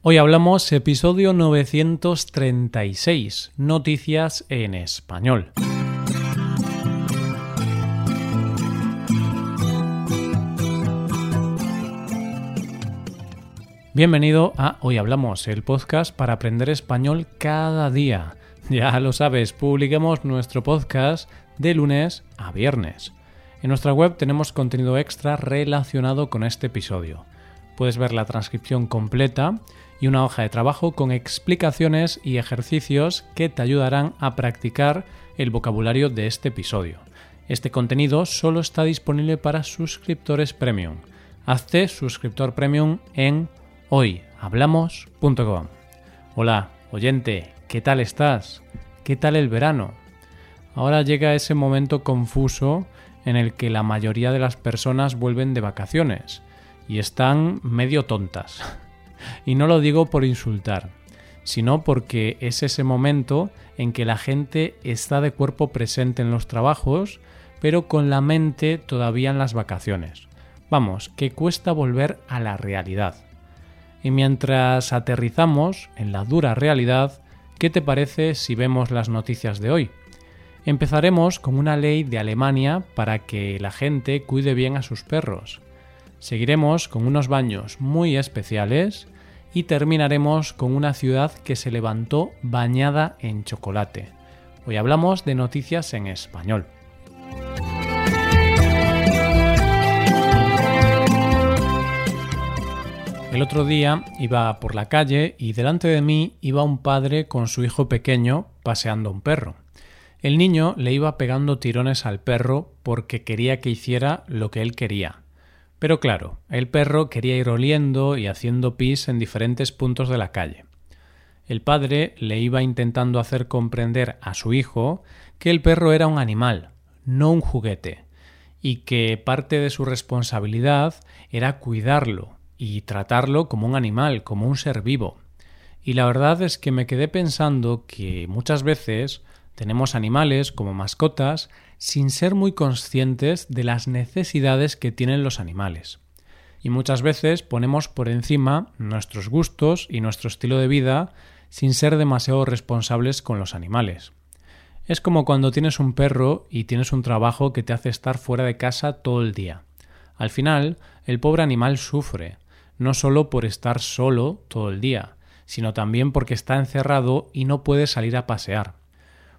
Hoy hablamos episodio 936, Noticias en Español. Bienvenido a Hoy Hablamos, el podcast para aprender español cada día. Ya lo sabes, publiquemos nuestro podcast de lunes a viernes. En nuestra web tenemos contenido extra relacionado con este episodio. Puedes ver la transcripción completa y una hoja de trabajo con explicaciones y ejercicios que te ayudarán a practicar el vocabulario de este episodio. Este contenido solo está disponible para suscriptores premium. Hazte suscriptor premium en hoyhablamos.com. Hola, oyente, ¿qué tal estás? ¿Qué tal el verano? Ahora llega ese momento confuso en el que la mayoría de las personas vuelven de vacaciones y están medio tontas. Y no lo digo por insultar, sino porque es ese momento en que la gente está de cuerpo presente en los trabajos, pero con la mente todavía en las vacaciones. Vamos, que cuesta volver a la realidad. Y mientras aterrizamos en la dura realidad, ¿qué te parece si vemos las noticias de hoy? Empezaremos con una ley de Alemania para que la gente cuide bien a sus perros. Seguiremos con unos baños muy especiales y terminaremos con una ciudad que se levantó bañada en chocolate. Hoy hablamos de noticias en español. El otro día iba por la calle y delante de mí iba un padre con su hijo pequeño paseando un perro. El niño le iba pegando tirones al perro porque quería que hiciera lo que él quería. Pero claro, el perro quería ir oliendo y haciendo pis en diferentes puntos de la calle. El padre le iba intentando hacer comprender a su hijo que el perro era un animal, no un juguete, y que parte de su responsabilidad era cuidarlo y tratarlo como un animal, como un ser vivo. Y la verdad es que me quedé pensando que muchas veces tenemos animales como mascotas sin ser muy conscientes de las necesidades que tienen los animales. Y muchas veces ponemos por encima nuestros gustos y nuestro estilo de vida sin ser demasiado responsables con los animales. Es como cuando tienes un perro y tienes un trabajo que te hace estar fuera de casa todo el día. Al final, el pobre animal sufre, no solo por estar solo todo el día, sino también porque está encerrado y no puede salir a pasear.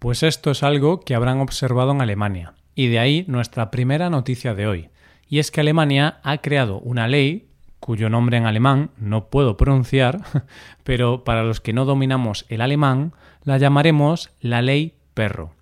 Pues esto es algo que habrán observado en Alemania, y de ahí nuestra primera noticia de hoy, y es que Alemania ha creado una ley cuyo nombre en alemán no puedo pronunciar, pero para los que no dominamos el alemán, la llamaremos la ley perro.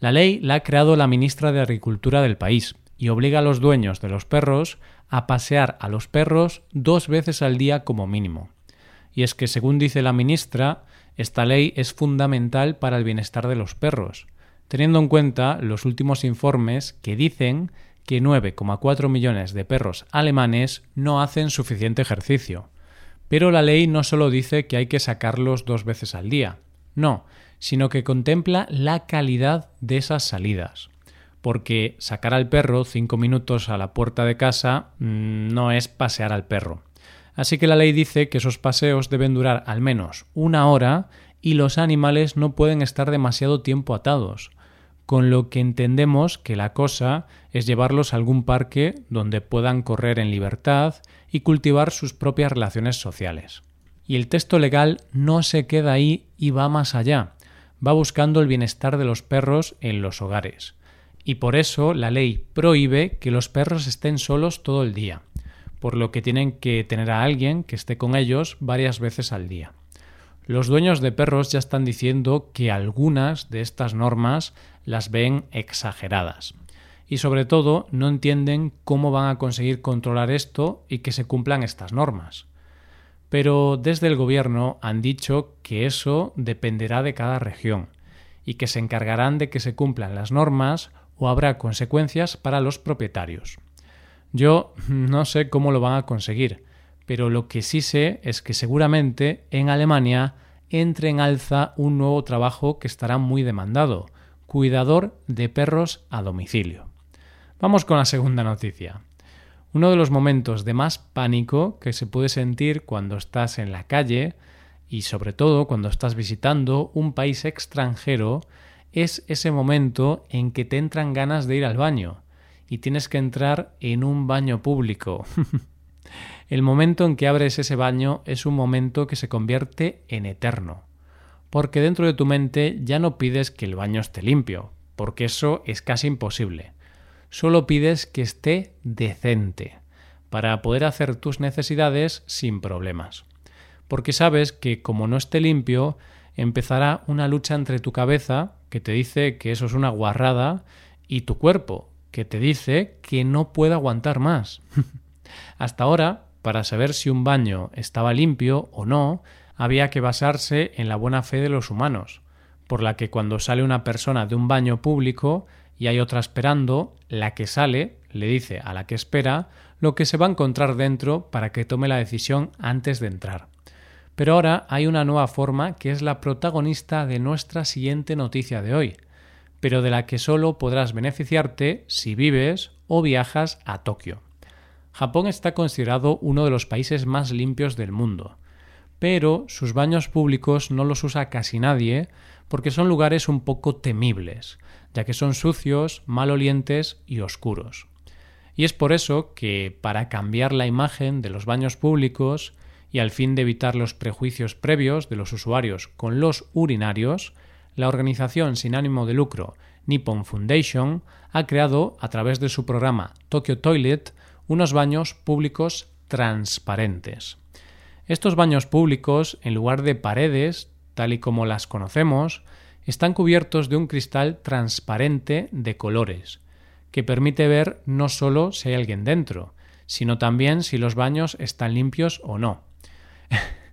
La ley la ha creado la ministra de Agricultura del país y obliga a los dueños de los perros a pasear a los perros dos veces al día como mínimo. Y es que, según dice la ministra, esta ley es fundamental para el bienestar de los perros, teniendo en cuenta los últimos informes que dicen que 9,4 millones de perros alemanes no hacen suficiente ejercicio. Pero la ley no solo dice que hay que sacarlos dos veces al día, no, sino que contempla la calidad de esas salidas. Porque sacar al perro cinco minutos a la puerta de casa mm, no es pasear al perro. Así que la ley dice que esos paseos deben durar al menos una hora y los animales no pueden estar demasiado tiempo atados, con lo que entendemos que la cosa es llevarlos a algún parque donde puedan correr en libertad y cultivar sus propias relaciones sociales. Y el texto legal no se queda ahí y va más allá, va buscando el bienestar de los perros en los hogares. Y por eso la ley prohíbe que los perros estén solos todo el día por lo que tienen que tener a alguien que esté con ellos varias veces al día. Los dueños de perros ya están diciendo que algunas de estas normas las ven exageradas y sobre todo no entienden cómo van a conseguir controlar esto y que se cumplan estas normas. Pero desde el gobierno han dicho que eso dependerá de cada región y que se encargarán de que se cumplan las normas o habrá consecuencias para los propietarios. Yo no sé cómo lo van a conseguir, pero lo que sí sé es que seguramente en Alemania entre en alza un nuevo trabajo que estará muy demandado, cuidador de perros a domicilio. Vamos con la segunda noticia. Uno de los momentos de más pánico que se puede sentir cuando estás en la calle y sobre todo cuando estás visitando un país extranjero es ese momento en que te entran ganas de ir al baño y tienes que entrar en un baño público. el momento en que abres ese baño es un momento que se convierte en eterno, porque dentro de tu mente ya no pides que el baño esté limpio, porque eso es casi imposible solo pides que esté decente para poder hacer tus necesidades sin problemas. Porque sabes que como no esté limpio, empezará una lucha entre tu cabeza, que te dice que eso es una guarrada, y tu cuerpo, que te dice que no puede aguantar más. Hasta ahora, para saber si un baño estaba limpio o no, había que basarse en la buena fe de los humanos, por la que cuando sale una persona de un baño público y hay otra esperando, la que sale le dice a la que espera lo que se va a encontrar dentro para que tome la decisión antes de entrar. Pero ahora hay una nueva forma que es la protagonista de nuestra siguiente noticia de hoy, pero de la que solo podrás beneficiarte si vives o viajas a Tokio. Japón está considerado uno de los países más limpios del mundo, pero sus baños públicos no los usa casi nadie porque son lugares un poco temibles, ya que son sucios, malolientes y oscuros. Y es por eso que, para cambiar la imagen de los baños públicos y al fin de evitar los prejuicios previos de los usuarios con los urinarios, la organización sin ánimo de lucro Nippon Foundation ha creado, a través de su programa Tokyo Toilet, unos baños públicos transparentes. Estos baños públicos, en lugar de paredes, tal y como las conocemos, están cubiertos de un cristal transparente de colores, que permite ver no solo si hay alguien dentro, sino también si los baños están limpios o no.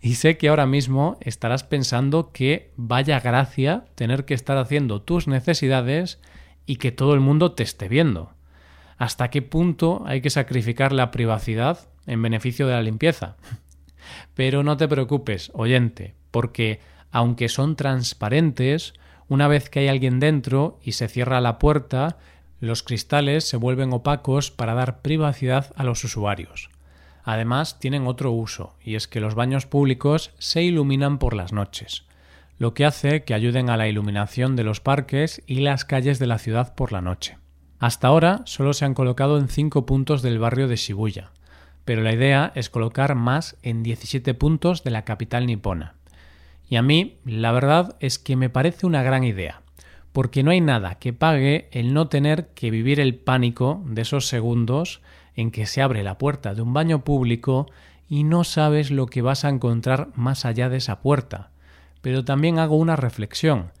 y sé que ahora mismo estarás pensando que vaya gracia tener que estar haciendo tus necesidades y que todo el mundo te esté viendo. ¿Hasta qué punto hay que sacrificar la privacidad en beneficio de la limpieza? Pero no te preocupes, oyente, porque aunque son transparentes, una vez que hay alguien dentro y se cierra la puerta, los cristales se vuelven opacos para dar privacidad a los usuarios. Además, tienen otro uso, y es que los baños públicos se iluminan por las noches, lo que hace que ayuden a la iluminación de los parques y las calles de la ciudad por la noche. Hasta ahora solo se han colocado en cinco puntos del barrio de Shibuya, pero la idea es colocar más en 17 puntos de la capital nipona. Y a mí, la verdad es que me parece una gran idea, porque no hay nada que pague el no tener que vivir el pánico de esos segundos en que se abre la puerta de un baño público y no sabes lo que vas a encontrar más allá de esa puerta. Pero también hago una reflexión.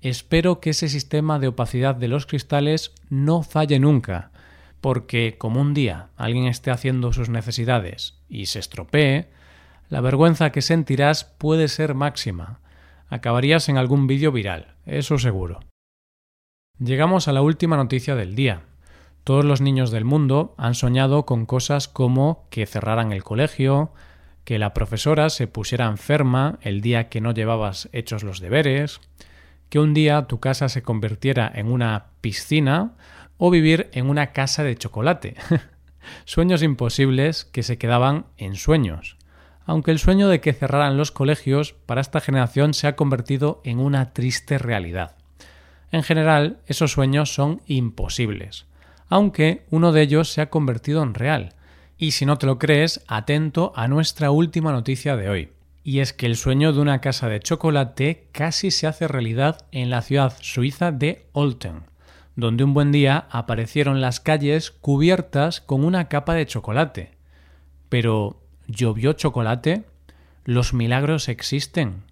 Espero que ese sistema de opacidad de los cristales no falle nunca, porque como un día alguien esté haciendo sus necesidades y se estropee, la vergüenza que sentirás puede ser máxima. Acabarías en algún vídeo viral, eso seguro. Llegamos a la última noticia del día. Todos los niños del mundo han soñado con cosas como que cerraran el colegio, que la profesora se pusiera enferma el día que no llevabas hechos los deberes, que un día tu casa se convirtiera en una piscina o vivir en una casa de chocolate. Sueños imposibles que se quedaban en sueños aunque el sueño de que cerraran los colegios para esta generación se ha convertido en una triste realidad. En general, esos sueños son imposibles, aunque uno de ellos se ha convertido en real. Y si no te lo crees, atento a nuestra última noticia de hoy. Y es que el sueño de una casa de chocolate casi se hace realidad en la ciudad suiza de Olten, donde un buen día aparecieron las calles cubiertas con una capa de chocolate. Pero, ¿Llovió chocolate? ¿Los milagros existen?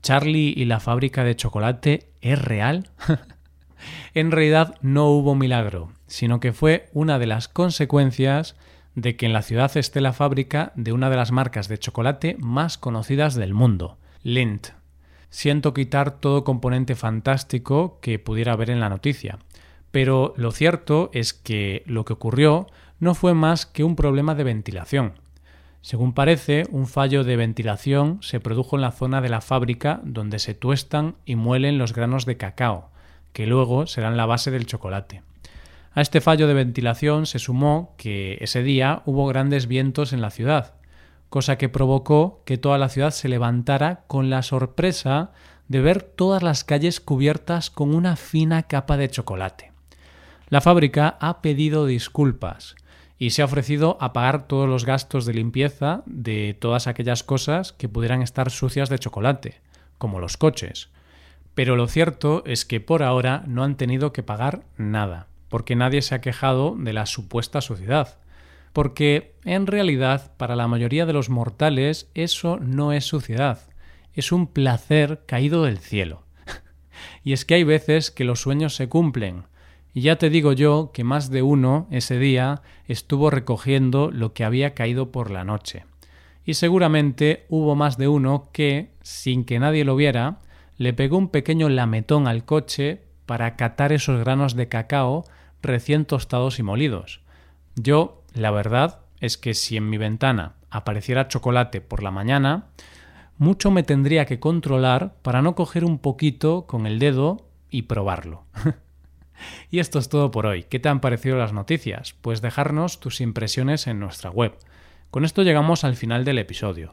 ¿Charlie y la fábrica de chocolate es real? en realidad no hubo milagro, sino que fue una de las consecuencias de que en la ciudad esté la fábrica de una de las marcas de chocolate más conocidas del mundo, Lindt. Siento quitar todo componente fantástico que pudiera haber en la noticia, pero lo cierto es que lo que ocurrió no fue más que un problema de ventilación. Según parece, un fallo de ventilación se produjo en la zona de la fábrica donde se tuestan y muelen los granos de cacao, que luego serán la base del chocolate. A este fallo de ventilación se sumó que ese día hubo grandes vientos en la ciudad, cosa que provocó que toda la ciudad se levantara con la sorpresa de ver todas las calles cubiertas con una fina capa de chocolate. La fábrica ha pedido disculpas y se ha ofrecido a pagar todos los gastos de limpieza de todas aquellas cosas que pudieran estar sucias de chocolate, como los coches. Pero lo cierto es que por ahora no han tenido que pagar nada porque nadie se ha quejado de la supuesta suciedad. Porque en realidad para la mayoría de los mortales eso no es suciedad, es un placer caído del cielo. y es que hay veces que los sueños se cumplen, y ya te digo yo que más de uno ese día estuvo recogiendo lo que había caído por la noche. Y seguramente hubo más de uno que, sin que nadie lo viera, le pegó un pequeño lametón al coche para catar esos granos de cacao recién tostados y molidos. Yo, la verdad, es que si en mi ventana apareciera chocolate por la mañana, mucho me tendría que controlar para no coger un poquito con el dedo y probarlo. y esto es todo por hoy. ¿Qué te han parecido las noticias? Pues dejarnos tus impresiones en nuestra web. Con esto llegamos al final del episodio.